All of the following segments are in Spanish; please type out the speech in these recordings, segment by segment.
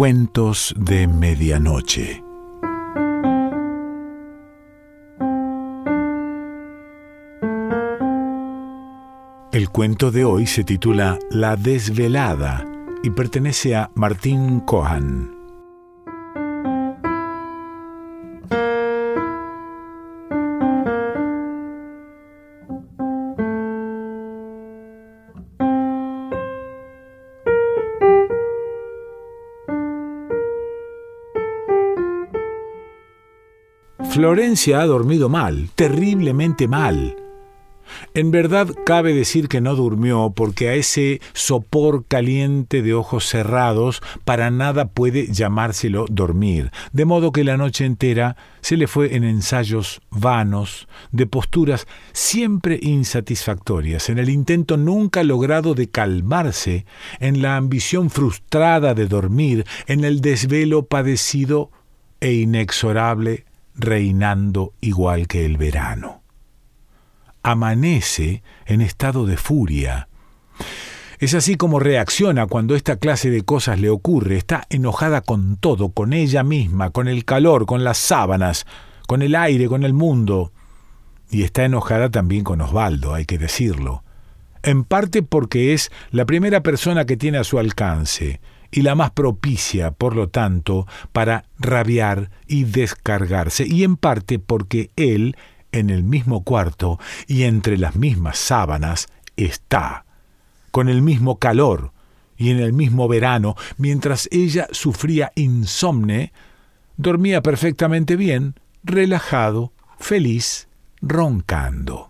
Cuentos de Medianoche. El cuento de hoy se titula La desvelada y pertenece a Martín Cohan. Florencia ha dormido mal, terriblemente mal. En verdad cabe decir que no durmió porque a ese sopor caliente de ojos cerrados para nada puede llamárselo dormir, de modo que la noche entera se le fue en ensayos vanos, de posturas siempre insatisfactorias, en el intento nunca logrado de calmarse, en la ambición frustrada de dormir, en el desvelo padecido e inexorable reinando igual que el verano. Amanece en estado de furia. Es así como reacciona cuando esta clase de cosas le ocurre. Está enojada con todo, con ella misma, con el calor, con las sábanas, con el aire, con el mundo. Y está enojada también con Osvaldo, hay que decirlo. En parte porque es la primera persona que tiene a su alcance, y la más propicia, por lo tanto, para rabiar y descargarse, y en parte porque él, en el mismo cuarto y entre las mismas sábanas, está, con el mismo calor y en el mismo verano, mientras ella sufría insomne, dormía perfectamente bien, relajado, feliz, roncando.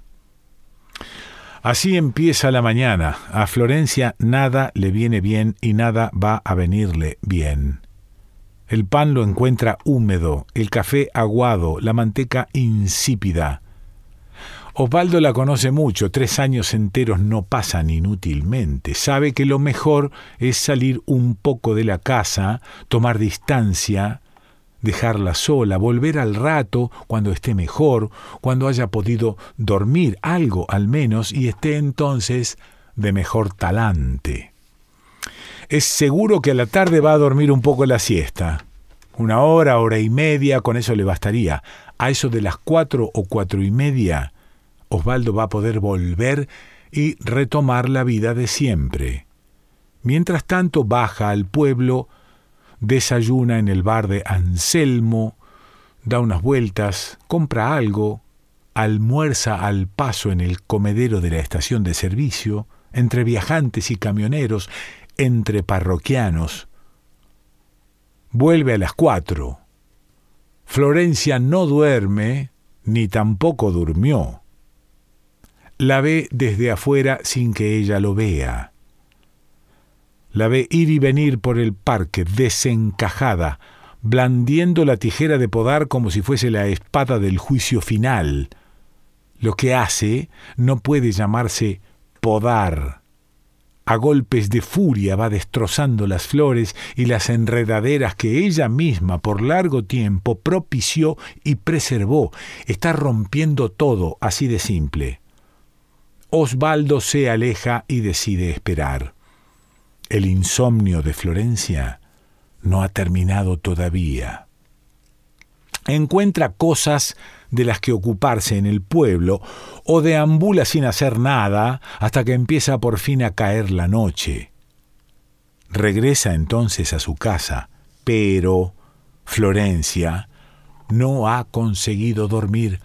Así empieza la mañana. A Florencia nada le viene bien y nada va a venirle bien. El pan lo encuentra húmedo, el café aguado, la manteca insípida. Osvaldo la conoce mucho, tres años enteros no pasan inútilmente. Sabe que lo mejor es salir un poco de la casa, tomar distancia, dejarla sola, volver al rato cuando esté mejor, cuando haya podido dormir algo al menos y esté entonces de mejor talante. Es seguro que a la tarde va a dormir un poco la siesta. Una hora, hora y media, con eso le bastaría. A eso de las cuatro o cuatro y media, Osvaldo va a poder volver y retomar la vida de siempre. Mientras tanto baja al pueblo, desayuna en el bar de Anselmo, da unas vueltas, compra algo, almuerza al paso en el comedero de la estación de servicio, entre viajantes y camioneros, entre parroquianos. Vuelve a las cuatro. Florencia no duerme, ni tampoco durmió. La ve desde afuera sin que ella lo vea. La ve ir y venir por el parque, desencajada, blandiendo la tijera de podar como si fuese la espada del juicio final. Lo que hace no puede llamarse podar. A golpes de furia va destrozando las flores y las enredaderas que ella misma por largo tiempo propició y preservó. Está rompiendo todo así de simple. Osvaldo se aleja y decide esperar. El insomnio de Florencia no ha terminado todavía. Encuentra cosas de las que ocuparse en el pueblo o deambula sin hacer nada hasta que empieza por fin a caer la noche. Regresa entonces a su casa, pero Florencia no ha conseguido dormir.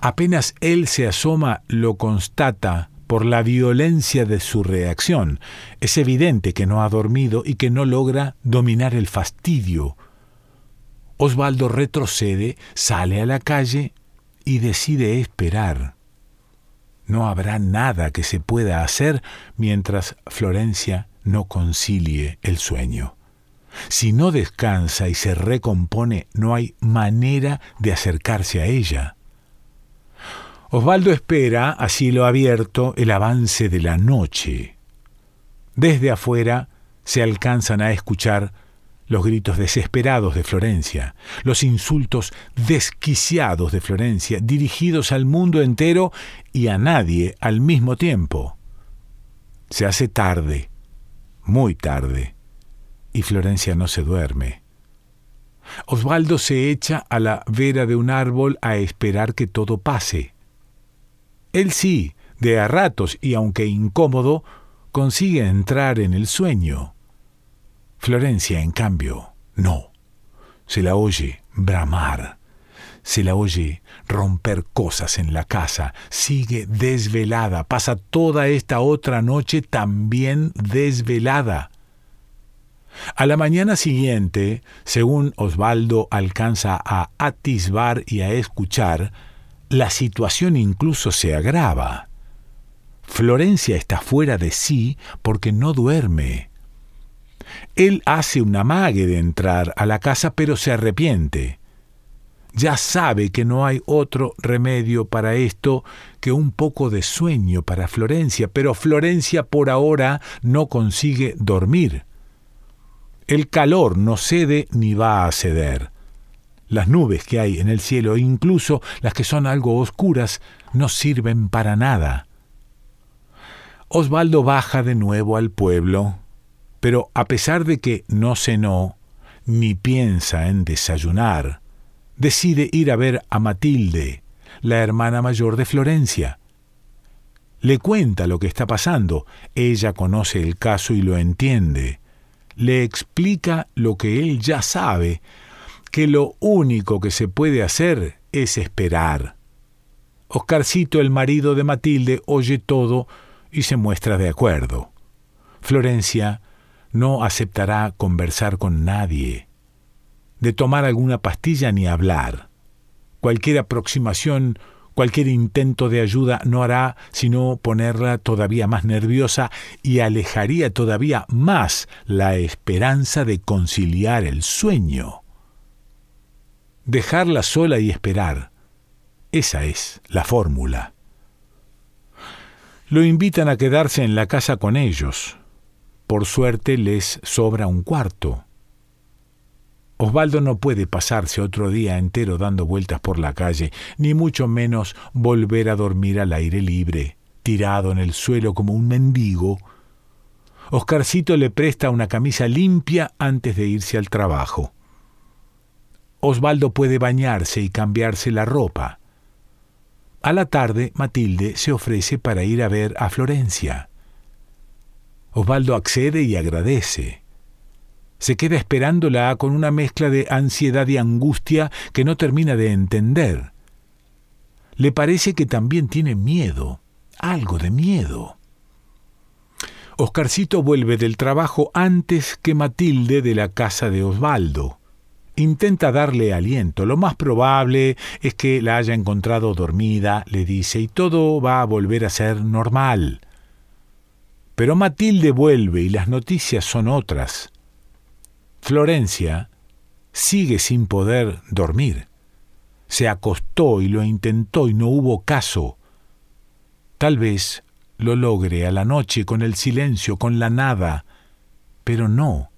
Apenas él se asoma, lo constata por la violencia de su reacción. Es evidente que no ha dormido y que no logra dominar el fastidio. Osvaldo retrocede, sale a la calle y decide esperar. No habrá nada que se pueda hacer mientras Florencia no concilie el sueño. Si no descansa y se recompone, no hay manera de acercarse a ella. Osvaldo espera, a cielo abierto, el avance de la noche. Desde afuera se alcanzan a escuchar los gritos desesperados de Florencia, los insultos desquiciados de Florencia, dirigidos al mundo entero y a nadie al mismo tiempo. Se hace tarde, muy tarde, y Florencia no se duerme. Osvaldo se echa a la vera de un árbol a esperar que todo pase. Él sí, de a ratos y aunque incómodo, consigue entrar en el sueño. Florencia, en cambio, no. Se la oye bramar, se la oye romper cosas en la casa, sigue desvelada, pasa toda esta otra noche también desvelada. A la mañana siguiente, según Osvaldo alcanza a atisbar y a escuchar, la situación incluso se agrava. Florencia está fuera de sí porque no duerme. Él hace una amague de entrar a la casa, pero se arrepiente. Ya sabe que no hay otro remedio para esto que un poco de sueño para Florencia, pero Florencia por ahora no consigue dormir. El calor no cede ni va a ceder. Las nubes que hay en el cielo, incluso las que son algo oscuras, no sirven para nada. Osvaldo baja de nuevo al pueblo, pero a pesar de que no cenó, ni piensa en desayunar, decide ir a ver a Matilde, la hermana mayor de Florencia. Le cuenta lo que está pasando, ella conoce el caso y lo entiende le explica lo que él ya sabe, que lo único que se puede hacer es esperar. Oscarcito, el marido de Matilde, oye todo y se muestra de acuerdo. Florencia no aceptará conversar con nadie, de tomar alguna pastilla ni hablar. Cualquier aproximación Cualquier intento de ayuda no hará sino ponerla todavía más nerviosa y alejaría todavía más la esperanza de conciliar el sueño. Dejarla sola y esperar. Esa es la fórmula. Lo invitan a quedarse en la casa con ellos. Por suerte les sobra un cuarto. Osvaldo no puede pasarse otro día entero dando vueltas por la calle, ni mucho menos volver a dormir al aire libre, tirado en el suelo como un mendigo. Oscarcito le presta una camisa limpia antes de irse al trabajo. Osvaldo puede bañarse y cambiarse la ropa. A la tarde, Matilde se ofrece para ir a ver a Florencia. Osvaldo accede y agradece se queda esperándola con una mezcla de ansiedad y angustia que no termina de entender. Le parece que también tiene miedo, algo de miedo. Oscarcito vuelve del trabajo antes que Matilde de la casa de Osvaldo. Intenta darle aliento. Lo más probable es que la haya encontrado dormida, le dice, y todo va a volver a ser normal. Pero Matilde vuelve y las noticias son otras. Florencia sigue sin poder dormir. Se acostó y lo intentó y no hubo caso. Tal vez lo logre a la noche con el silencio, con la nada, pero no,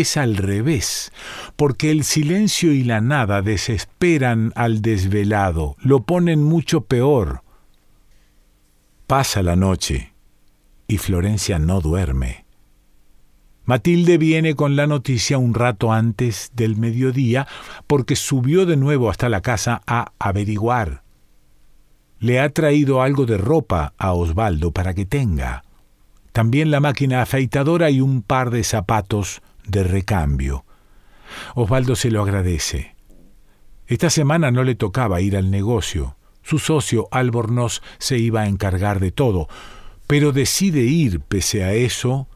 es al revés, porque el silencio y la nada desesperan al desvelado, lo ponen mucho peor. Pasa la noche y Florencia no duerme. Matilde viene con la noticia un rato antes del mediodía porque subió de nuevo hasta la casa a averiguar. Le ha traído algo de ropa a Osvaldo para que tenga. También la máquina afeitadora y un par de zapatos de recambio. Osvaldo se lo agradece. Esta semana no le tocaba ir al negocio. Su socio Albornoz se iba a encargar de todo, pero decide ir, pese a eso,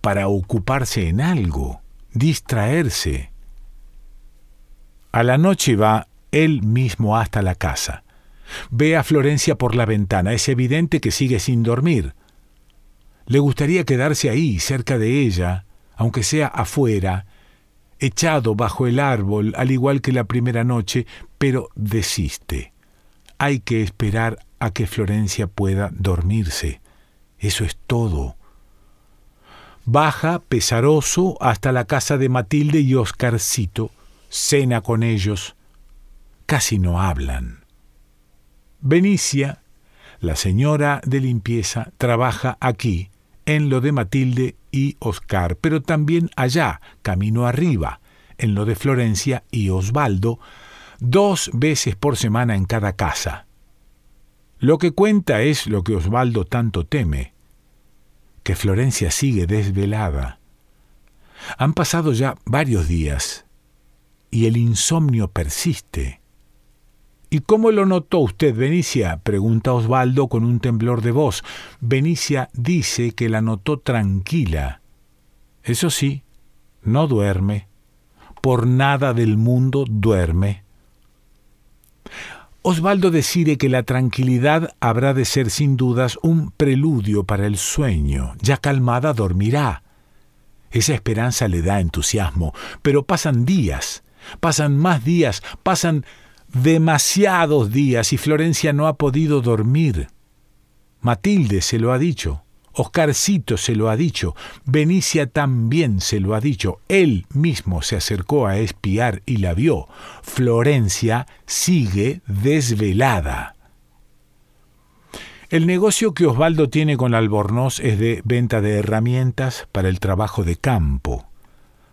para ocuparse en algo, distraerse. A la noche va él mismo hasta la casa. Ve a Florencia por la ventana. Es evidente que sigue sin dormir. Le gustaría quedarse ahí, cerca de ella, aunque sea afuera, echado bajo el árbol, al igual que la primera noche, pero desiste. Hay que esperar a que Florencia pueda dormirse. Eso es todo baja pesaroso hasta la casa de Matilde y Oscarcito, cena con ellos. Casi no hablan. Benicia, la señora de limpieza, trabaja aquí, en lo de Matilde y Oscar, pero también allá, camino arriba, en lo de Florencia y Osvaldo, dos veces por semana en cada casa. Lo que cuenta es lo que Osvaldo tanto teme, que Florencia sigue desvelada. Han pasado ya varios días y el insomnio persiste. ¿Y cómo lo notó usted, Benicia? pregunta Osvaldo con un temblor de voz. Benicia dice que la notó tranquila. Eso sí, no duerme. Por nada del mundo duerme. Osvaldo decide que la tranquilidad habrá de ser sin dudas un preludio para el sueño. Ya calmada dormirá. Esa esperanza le da entusiasmo, pero pasan días, pasan más días, pasan demasiados días y Florencia no ha podido dormir. Matilde se lo ha dicho, Oscarcito se lo ha dicho, Benicia también se lo ha dicho, él mismo se acercó a espiar y la vio. Florencia sigue desvelada. El negocio que Osvaldo tiene con Albornoz es de venta de herramientas para el trabajo de campo.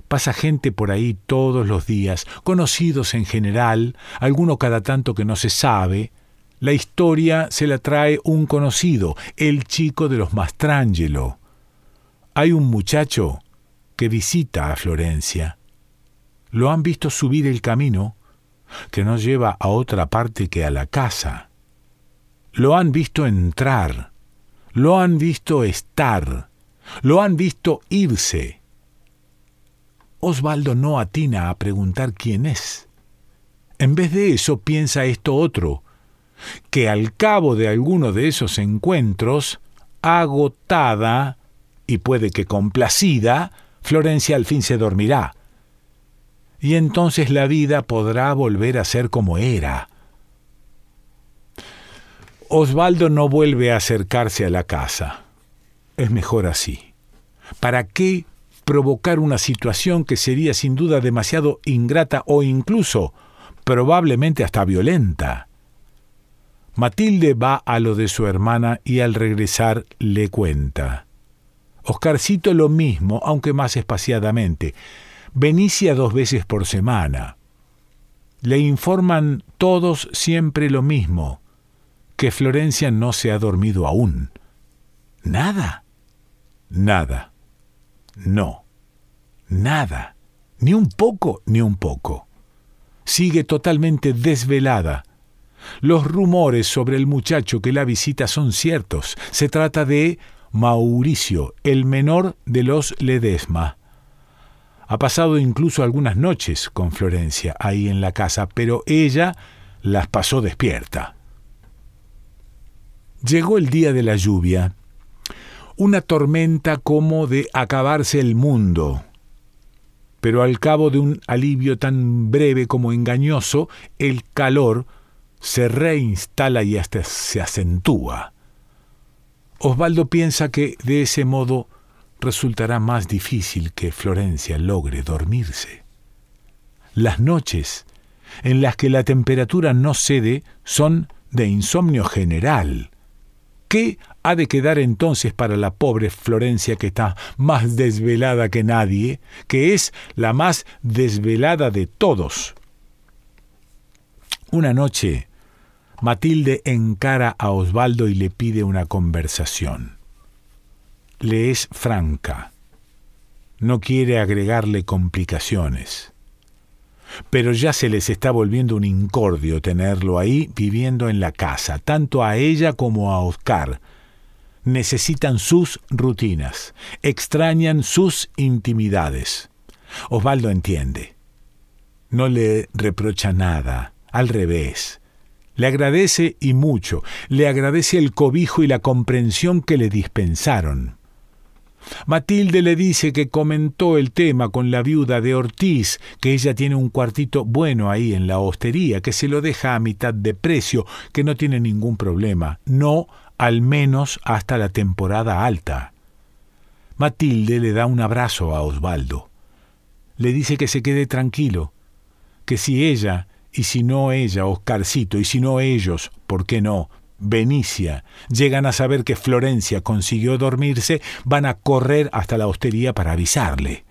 Pasa gente por ahí todos los días, conocidos en general, alguno cada tanto que no se sabe. La historia se la trae un conocido, el chico de los Mastrangelo. Hay un muchacho que visita a Florencia. Lo han visto subir el camino, que no lleva a otra parte que a la casa. Lo han visto entrar, lo han visto estar, lo han visto irse. Osvaldo no atina a preguntar quién es. En vez de eso piensa esto otro, que al cabo de alguno de esos encuentros, agotada y puede que complacida, Florencia al fin se dormirá. Y entonces la vida podrá volver a ser como era. Osvaldo no vuelve a acercarse a la casa. Es mejor así. ¿Para qué provocar una situación que sería sin duda demasiado ingrata o incluso probablemente hasta violenta. Matilde va a lo de su hermana y al regresar le cuenta. Oscarcito lo mismo, aunque más espaciadamente. Benicia dos veces por semana. Le informan todos siempre lo mismo, que Florencia no se ha dormido aún. Nada. Nada. No, nada, ni un poco, ni un poco. Sigue totalmente desvelada. Los rumores sobre el muchacho que la visita son ciertos. Se trata de Mauricio, el menor de los Ledesma. Ha pasado incluso algunas noches con Florencia ahí en la casa, pero ella las pasó despierta. Llegó el día de la lluvia una tormenta como de acabarse el mundo. Pero al cabo de un alivio tan breve como engañoso, el calor se reinstala y hasta se acentúa. Osvaldo piensa que de ese modo resultará más difícil que Florencia logre dormirse. Las noches en las que la temperatura no cede son de insomnio general. ¿Qué ha de quedar entonces para la pobre Florencia que está más desvelada que nadie, que es la más desvelada de todos. Una noche, Matilde encara a Osvaldo y le pide una conversación. Le es franca. No quiere agregarle complicaciones. Pero ya se les está volviendo un incordio tenerlo ahí viviendo en la casa, tanto a ella como a Oscar, necesitan sus rutinas, extrañan sus intimidades. Osvaldo entiende. No le reprocha nada, al revés. Le agradece y mucho, le agradece el cobijo y la comprensión que le dispensaron. Matilde le dice que comentó el tema con la viuda de Ortiz, que ella tiene un cuartito bueno ahí en la hostería, que se lo deja a mitad de precio, que no tiene ningún problema. No al menos hasta la temporada alta. Matilde le da un abrazo a Osvaldo. Le dice que se quede tranquilo, que si ella, y si no ella, Oscarcito, y si no ellos, ¿por qué no? Benicia llegan a saber que Florencia consiguió dormirse, van a correr hasta la hostería para avisarle.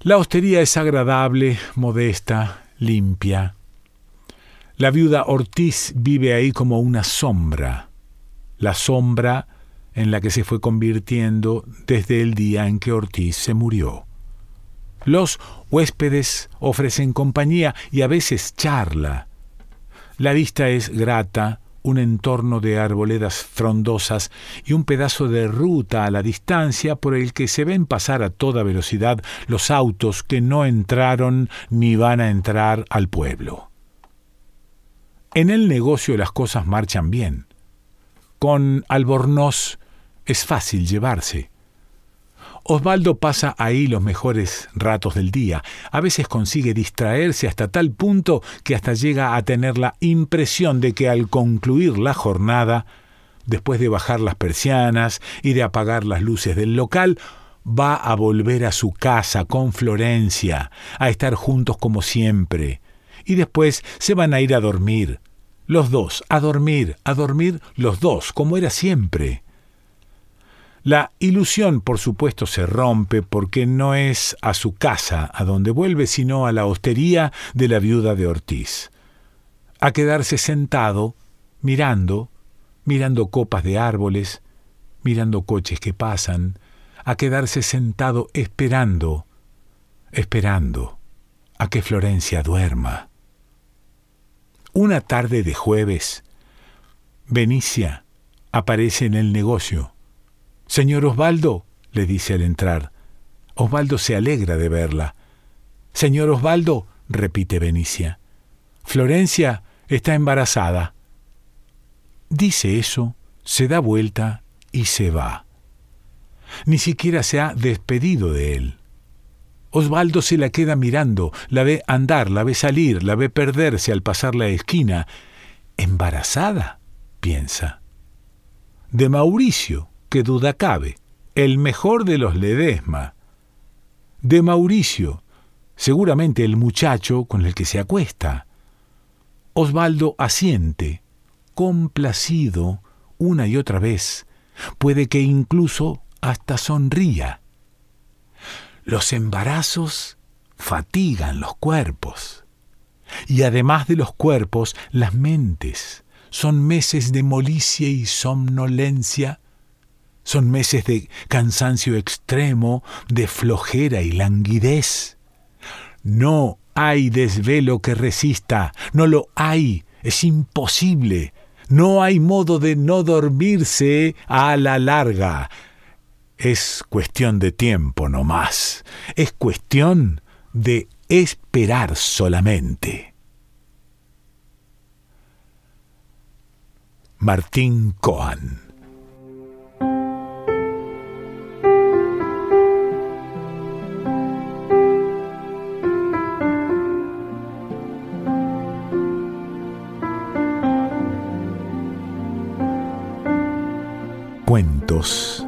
La hostería es agradable, modesta, limpia. La viuda Ortiz vive ahí como una sombra, la sombra en la que se fue convirtiendo desde el día en que Ortiz se murió. Los huéspedes ofrecen compañía y a veces charla. La vista es grata, un entorno de arboledas frondosas y un pedazo de ruta a la distancia por el que se ven pasar a toda velocidad los autos que no entraron ni van a entrar al pueblo. En el negocio las cosas marchan bien. Con Albornoz es fácil llevarse. Osvaldo pasa ahí los mejores ratos del día. A veces consigue distraerse hasta tal punto que hasta llega a tener la impresión de que al concluir la jornada, después de bajar las persianas y de apagar las luces del local, va a volver a su casa con Florencia, a estar juntos como siempre. Y después se van a ir a dormir. Los dos, a dormir, a dormir los dos, como era siempre. La ilusión, por supuesto, se rompe porque no es a su casa a donde vuelve, sino a la hostería de la viuda de Ortiz. A quedarse sentado, mirando, mirando copas de árboles, mirando coches que pasan, a quedarse sentado esperando, esperando a que Florencia duerma. Una tarde de jueves, Benicia aparece en el negocio Señor Osvaldo, le dice al entrar. Osvaldo se alegra de verla. Señor Osvaldo, repite Benicia. Florencia está embarazada. Dice eso, se da vuelta y se va. Ni siquiera se ha despedido de él. Osvaldo se la queda mirando, la ve andar, la ve salir, la ve perderse al pasar la esquina. ¿Embarazada? piensa. De Mauricio, que duda cabe, el mejor de los Ledesma. De Mauricio, seguramente el muchacho con el que se acuesta. Osvaldo asiente, complacido, una y otra vez, puede que incluso hasta sonría. Los embarazos fatigan los cuerpos. Y además de los cuerpos, las mentes. Son meses de molicie y somnolencia son meses de cansancio extremo, de flojera y languidez. No hay desvelo que resista, no lo hay, es imposible. No hay modo de no dormirse a la larga. Es cuestión de tiempo no más. Es cuestión de esperar solamente. Martín Coan Cuentos